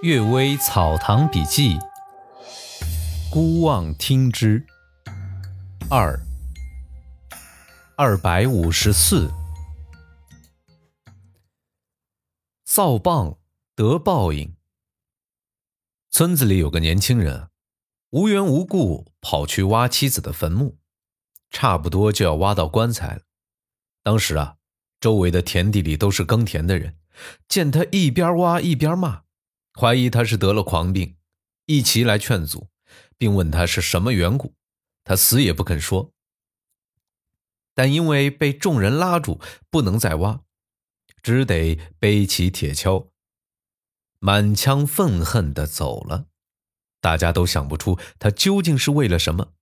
《岳微草堂笔记》，孤望听之。二二百五十四，造谤得报应。村子里有个年轻人，无缘无故跑去挖妻子的坟墓，差不多就要挖到棺材了。当时啊，周围的田地里都是耕田的人，见他一边挖一边骂。怀疑他是得了狂病，一齐来劝阻，并问他是什么缘故。他死也不肯说。但因为被众人拉住，不能再挖，只得背起铁锹，满腔愤恨的走了。大家都想不出他究竟是为了什么。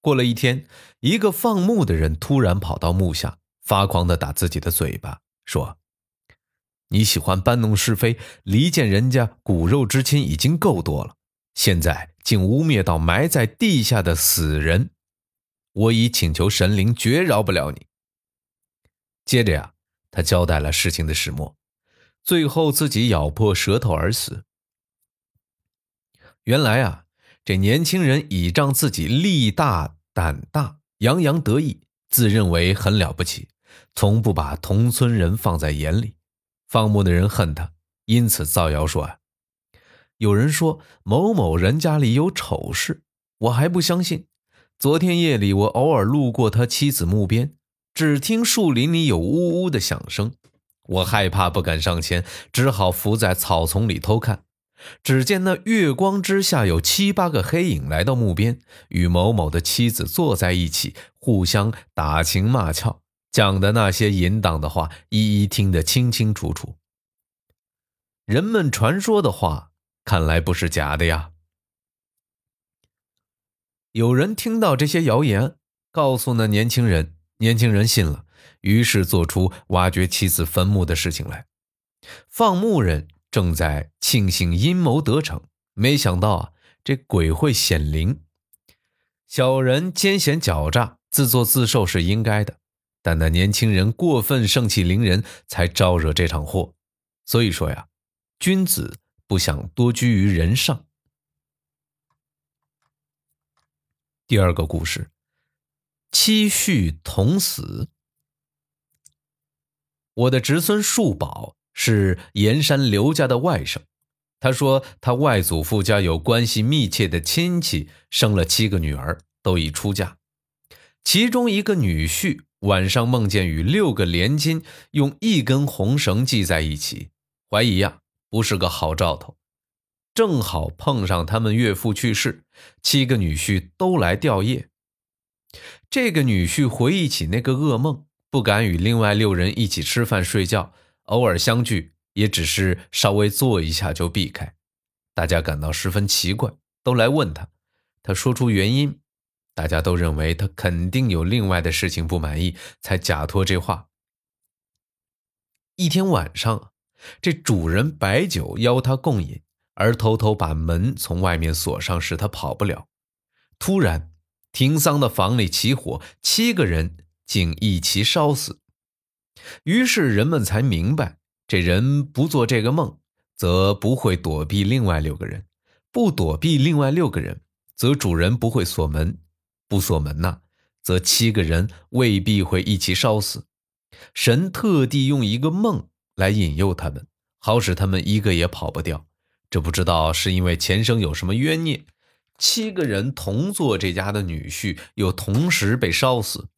过了一天，一个放牧的人突然跑到墓下，发狂的打自己的嘴巴，说。你喜欢搬弄是非，离间人家骨肉之亲已经够多了，现在竟污蔑到埋在地下的死人，我已请求神灵绝饶不了你。接着呀，他交代了事情的始末，最后自己咬破舌头而死。原来啊，这年轻人倚仗自己力大胆大，洋洋得意，自认为很了不起，从不把同村人放在眼里。放牧的人恨他，因此造谣说：“啊，有人说某某人家里有丑事，我还不相信。昨天夜里我偶尔路过他妻子墓边，只听树林里有呜呜的响声，我害怕不敢上前，只好伏在草丛里偷看。只见那月光之下有七八个黑影来到墓边，与某某的妻子坐在一起，互相打情骂俏。”讲的那些淫荡的话，一一听得清清楚楚。人们传说的话，看来不是假的呀。有人听到这些谣言，告诉那年轻人，年轻人信了，于是做出挖掘妻子坟墓的事情来。放牧人正在庆幸阴谋得逞，没想到啊，这鬼会显灵。小人奸险狡诈，自作自受是应该的。但那年轻人过分盛气凌人，才招惹这场祸。所以说呀，君子不想多居于人上。第二个故事，妻婿同死。我的侄孙树宝是盐山刘家的外甥，他说他外祖父家有关系密切的亲戚生了七个女儿，都已出嫁，其中一个女婿。晚上梦见与六个连襟用一根红绳系在一起，怀疑呀不是个好兆头。正好碰上他们岳父去世，七个女婿都来吊唁。这个女婿回忆起那个噩梦，不敢与另外六人一起吃饭睡觉，偶尔相聚也只是稍微坐一下就避开。大家感到十分奇怪，都来问他，他说出原因。大家都认为他肯定有另外的事情不满意，才假托这话。一天晚上，这主人摆酒邀他共饮，而偷偷把门从外面锁上，使他跑不了。突然，停丧的房里起火，七个人竟一齐烧死。于是人们才明白，这人不做这个梦，则不会躲避另外六个人；不躲避另外六个人，则主人不会锁门。不锁门呐，则七个人未必会一起烧死。神特地用一个梦来引诱他们，好使他们一个也跑不掉。这不知道是因为前生有什么冤孽，七个人同做这家的女婿，又同时被烧死。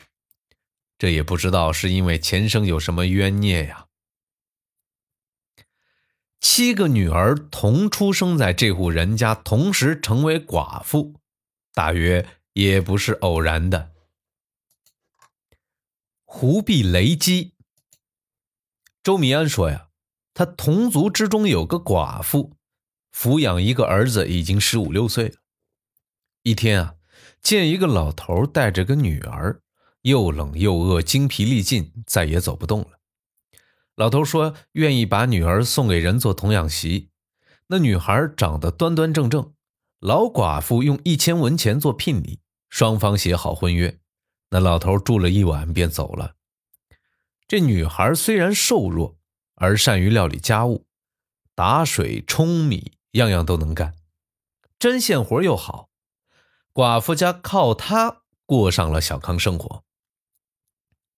这也不知道是因为前生有什么冤孽呀。七个女儿同出生在这户人家，同时成为寡妇，大约。也不是偶然的。胡必雷击。周米安说呀，他同族之中有个寡妇，抚养一个儿子，已经十五六岁了。一天啊，见一个老头带着个女儿，又冷又饿，精疲力尽，再也走不动了。老头说愿意把女儿送给人做童养媳。那女孩长得端端正正，老寡妇用一千文钱做聘礼。双方写好婚约，那老头住了一晚便走了。这女孩虽然瘦弱，而善于料理家务，打水、舂米，样样都能干，针线活又好。寡妇家靠她过上了小康生活。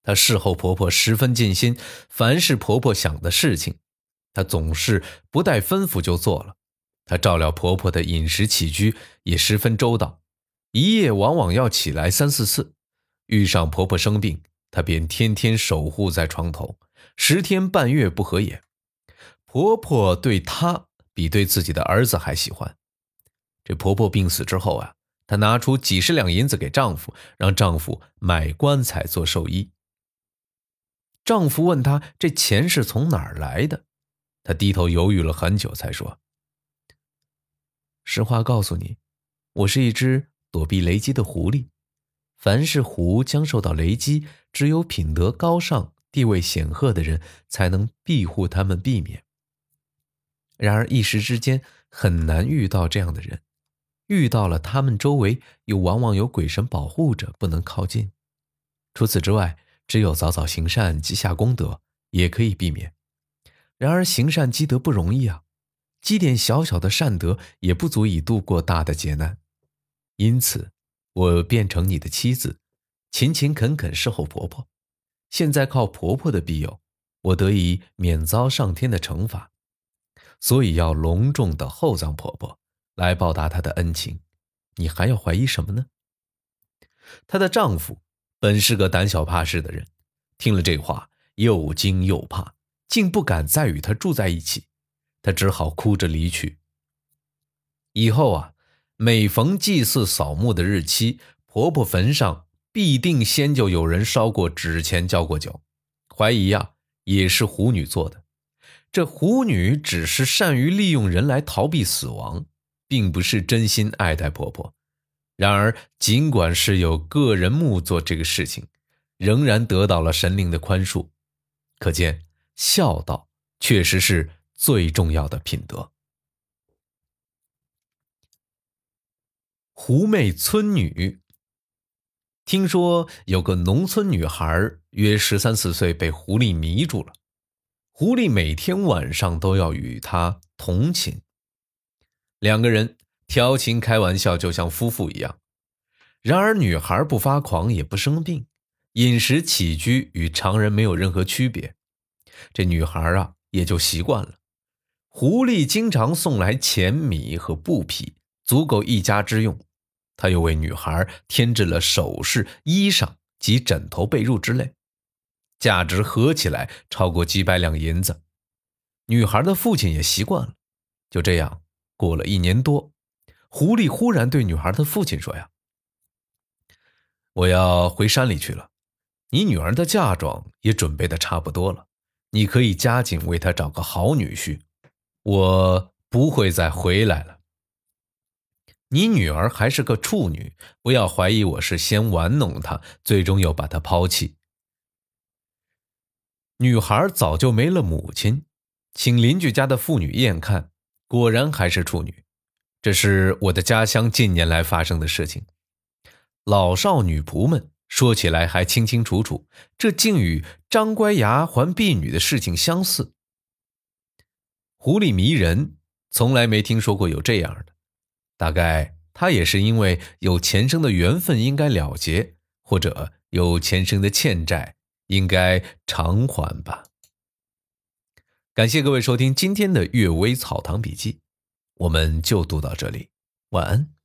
她侍候婆婆十分尽心，凡是婆婆想的事情，她总是不带吩咐就做了。她照料婆婆的饮食起居也十分周到，一夜往往要起来三四次。遇上婆婆生病，她便天天守护在床头，十天半月不合眼。婆婆对她比对自己的儿子还喜欢。这婆婆病死之后啊，她拿出几十两银子给丈夫，让丈夫买棺材做寿衣。丈夫问她：“这钱是从哪儿来的？”她低头犹豫了很久，才说：“实话告诉你，我是一只躲避雷击的狐狸。凡是狐将受到雷击，只有品德高尚、地位显赫的人才能庇护他们避免。然而一时之间很难遇到这样的人，遇到了，他们周围又往往有鬼神保护着，不能靠近。除此之外。”只有早早行善积下功德，也可以避免。然而行善积德不容易啊，积点小小的善德也不足以度过大的劫难。因此，我变成你的妻子，勤勤恳恳侍候婆婆。现在靠婆婆的庇佑，我得以免遭上天的惩罚，所以要隆重的厚葬婆婆，来报答她的恩情。你还要怀疑什么呢？她的丈夫。本是个胆小怕事的人，听了这话又惊又怕，竟不敢再与她住在一起。他只好哭着离去。以后啊，每逢祭祀扫墓的日期，婆婆坟上必定先就有人烧过纸钱、浇过酒，怀疑啊也是狐女做的。这狐女只是善于利用人来逃避死亡，并不是真心爱戴婆婆。然而，尽管是有个人墓做这个事情，仍然得到了神灵的宽恕。可见，孝道确实是最重要的品德。狐媚村女。听说有个农村女孩，约十三四岁，被狐狸迷住了。狐狸每天晚上都要与她同寝，两个人。调情开玩笑，就像夫妇一样。然而，女孩不发狂，也不生病，饮食起居与常人没有任何区别。这女孩啊，也就习惯了。狐狸经常送来钱米和布匹，足够一家之用。他又为女孩添置了首饰、衣裳及枕头、被褥之类，价值合起来超过几百两银子。女孩的父亲也习惯了。就这样过了一年多。狐狸忽然对女孩的父亲说：“呀，我要回山里去了，你女儿的嫁妆也准备的差不多了，你可以加紧为她找个好女婿，我不会再回来了。你女儿还是个处女，不要怀疑我是先玩弄她，最终又把她抛弃。女孩早就没了母亲，请邻居家的妇女验看，果然还是处女。”这是我的家乡近年来发生的事情，老少女仆们说起来还清清楚楚，这竟与张乖牙还婢女的事情相似。狐狸迷人，从来没听说过有这样的，大概他也是因为有前生的缘分应该了结，或者有前生的欠债应该偿还吧。感谢各位收听今天的《阅微草堂笔记》。我们就读到这里，晚安。